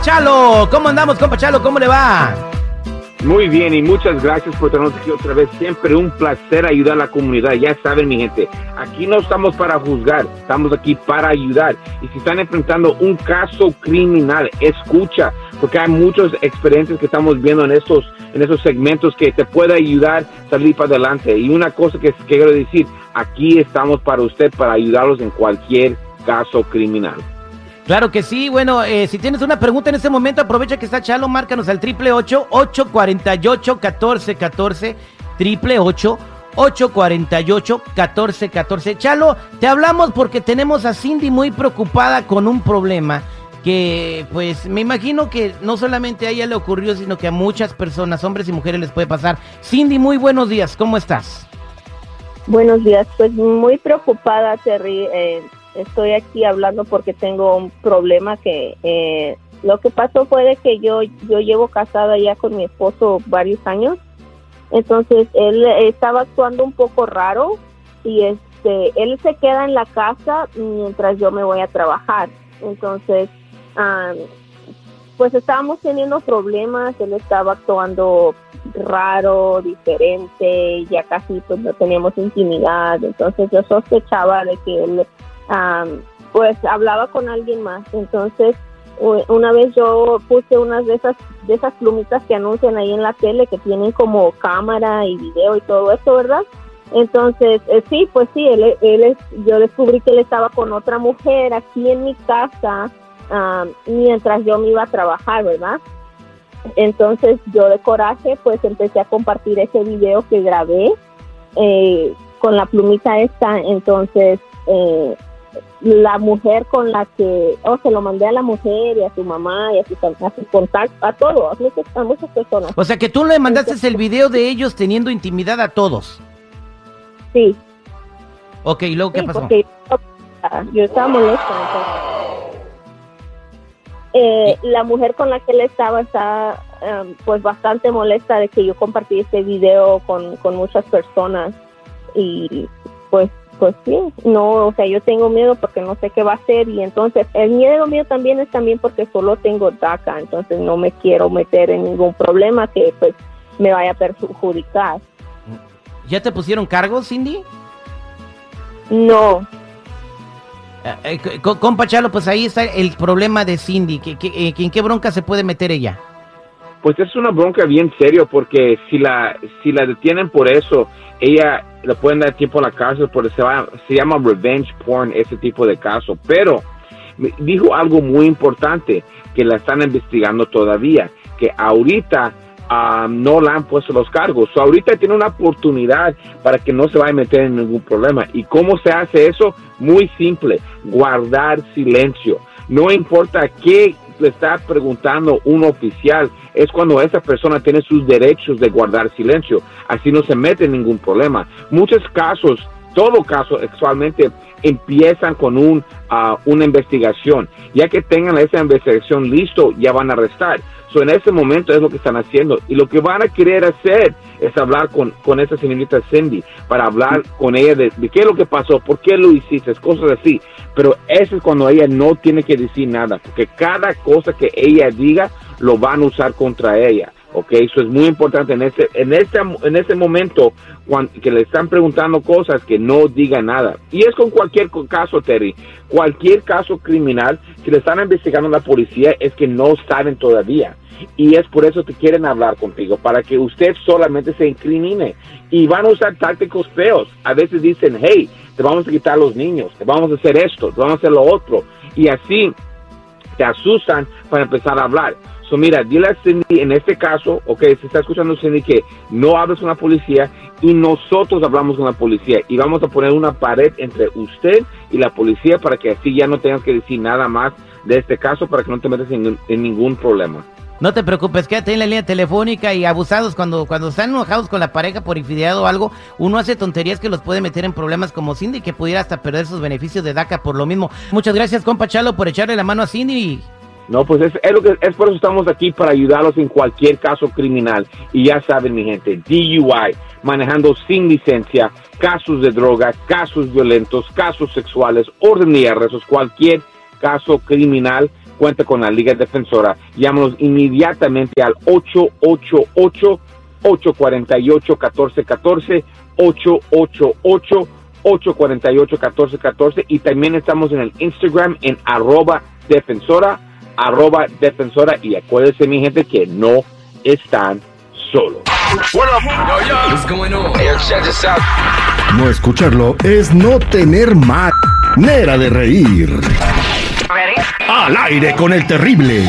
Chalo. ¿Cómo andamos, compa Chalo? ¿Cómo le va? Muy bien y muchas gracias por tenernos aquí otra vez. Siempre un placer ayudar a la comunidad. Ya saben, mi gente, aquí no estamos para juzgar, estamos aquí para ayudar. Y si están enfrentando un caso criminal, escucha, porque hay muchas experiencias que estamos viendo en estos, en esos segmentos que te puede ayudar a salir para adelante. Y una cosa que, que quiero decir, aquí estamos para usted, para ayudarlos en cualquier caso criminal. Claro que sí. Bueno, eh, si tienes una pregunta en este momento, aprovecha que está Chalo, márcanos al triple ocho ocho cuarenta y ocho catorce catorce triple ocho ocho cuarenta y ocho catorce catorce. Chalo, te hablamos porque tenemos a Cindy muy preocupada con un problema que, pues, me imagino que no solamente a ella le ocurrió, sino que a muchas personas, hombres y mujeres, les puede pasar. Cindy, muy buenos días. ¿Cómo estás? Buenos días. Pues muy preocupada, Terry. Eh, estoy aquí hablando porque tengo un problema que eh, lo que pasó fue de que yo yo llevo casada ya con mi esposo varios años. Entonces él estaba actuando un poco raro y este él se queda en la casa mientras yo me voy a trabajar. Entonces pues estábamos teniendo problemas él estaba actuando raro diferente ya casi pues no teníamos intimidad. Entonces yo sospechaba de que él pues hablaba con alguien más. Entonces, una vez yo puse unas de esas de esas plumitas que anuncian ahí en la tele que tienen como cámara y video y todo eso, ¿verdad? Entonces, eh, sí, pues sí, él, él yo descubrí que él estaba con otra mujer aquí en mi casa mientras yo me iba a trabajar, ¿verdad? Entonces yo de coraje pues empecé a compartir ese video que grabé eh, con la plumita esta, entonces eh, la mujer con la que, oh, se lo mandé a la mujer y a su mamá y a sus, a contactos, a todos, a muchas, personas. O sea que tú le mandaste el video de ellos teniendo intimidad a todos. Sí. Ok, ¿y luego qué pasó? Porque yo estaba molesta. Eh, la mujer con la que él estaba está em, pues bastante molesta de que yo compartí este video con, con muchas personas y pues pues sí, no, o sea, yo tengo miedo porque no sé qué va a hacer y entonces el miedo mío también es también porque solo tengo DACA, entonces no me quiero meter en ningún problema que pues me vaya a perjudicar. ¿Ya te pusieron cargos, Cindy? No. Eh, eh, compa Chalo, pues ahí está el problema de Cindy. ¿Qué, eh, ¿En qué bronca se puede meter ella? Pues es una bronca bien serio porque si la si la detienen por eso, ella le pueden dar tiempo a la cárcel porque se, va, se llama revenge porn ese tipo de caso. Pero dijo algo muy importante que la están investigando todavía, que ahorita um, no le han puesto los cargos. ahorita tiene una oportunidad para que no se vaya a meter en ningún problema. ¿Y cómo se hace eso? Muy simple, guardar silencio. No importa qué le está preguntando un oficial, es cuando esa persona tiene sus derechos de guardar silencio. Así no se mete en ningún problema. Muchos casos, todo caso sexualmente empiezan con un, ah, una investigación. Ya que tengan esa investigación listo, ya van a arrestar. So, en ese momento es lo que están haciendo. Y lo que van a querer hacer es hablar con, con esa señorita Cindy, para hablar con ella de, qué es lo que pasó, por qué lo hiciste, cosas así. Pero eso es cuando ella no tiene que decir nada, porque cada cosa que ella diga lo van a usar contra ella. Ok, eso es muy importante en ese, en ese, en ese momento que le están preguntando cosas que no diga nada. Y es con cualquier caso, Terry, cualquier caso criminal que le están investigando la policía es que no saben todavía. Y es por eso que quieren hablar contigo, para que usted solamente se incrimine. Y van a usar tácticos feos. A veces dicen, hey, te vamos a quitar los niños, te vamos a hacer esto, te vamos a hacer lo otro. Y así te asustan para empezar a hablar. So, mira, dile a Cindy en este caso, ok, se está escuchando Cindy que no hables con la policía y nosotros hablamos con la policía y vamos a poner una pared entre usted y la policía para que así ya no tengas que decir nada más de este caso para que no te metas en, ningún problema. No te preocupes, quédate en la línea telefónica y abusados cuando, cuando están enojados con la pareja por infidelidad o algo, uno hace tonterías que los puede meter en problemas como Cindy que pudiera hasta perder sus beneficios de DACA por lo mismo. Muchas gracias, compa Chalo, por echarle la mano a Cindy. No, pues es, es, lo que, es por eso estamos aquí para ayudarlos en cualquier caso criminal. Y ya saben, mi gente, DUI, manejando sin licencia, casos de droga, casos violentos, casos sexuales, orden de arrestos, cualquier caso criminal, cuenta con la Liga Defensora. Llámanos inmediatamente al 888 848 1414 888 848-1414 y también estamos en el Instagram en arroba defensora, arroba defensora y acuérdense mi gente que no están solos. No escucharlo es no tener manera de reír. Al aire con el terrible.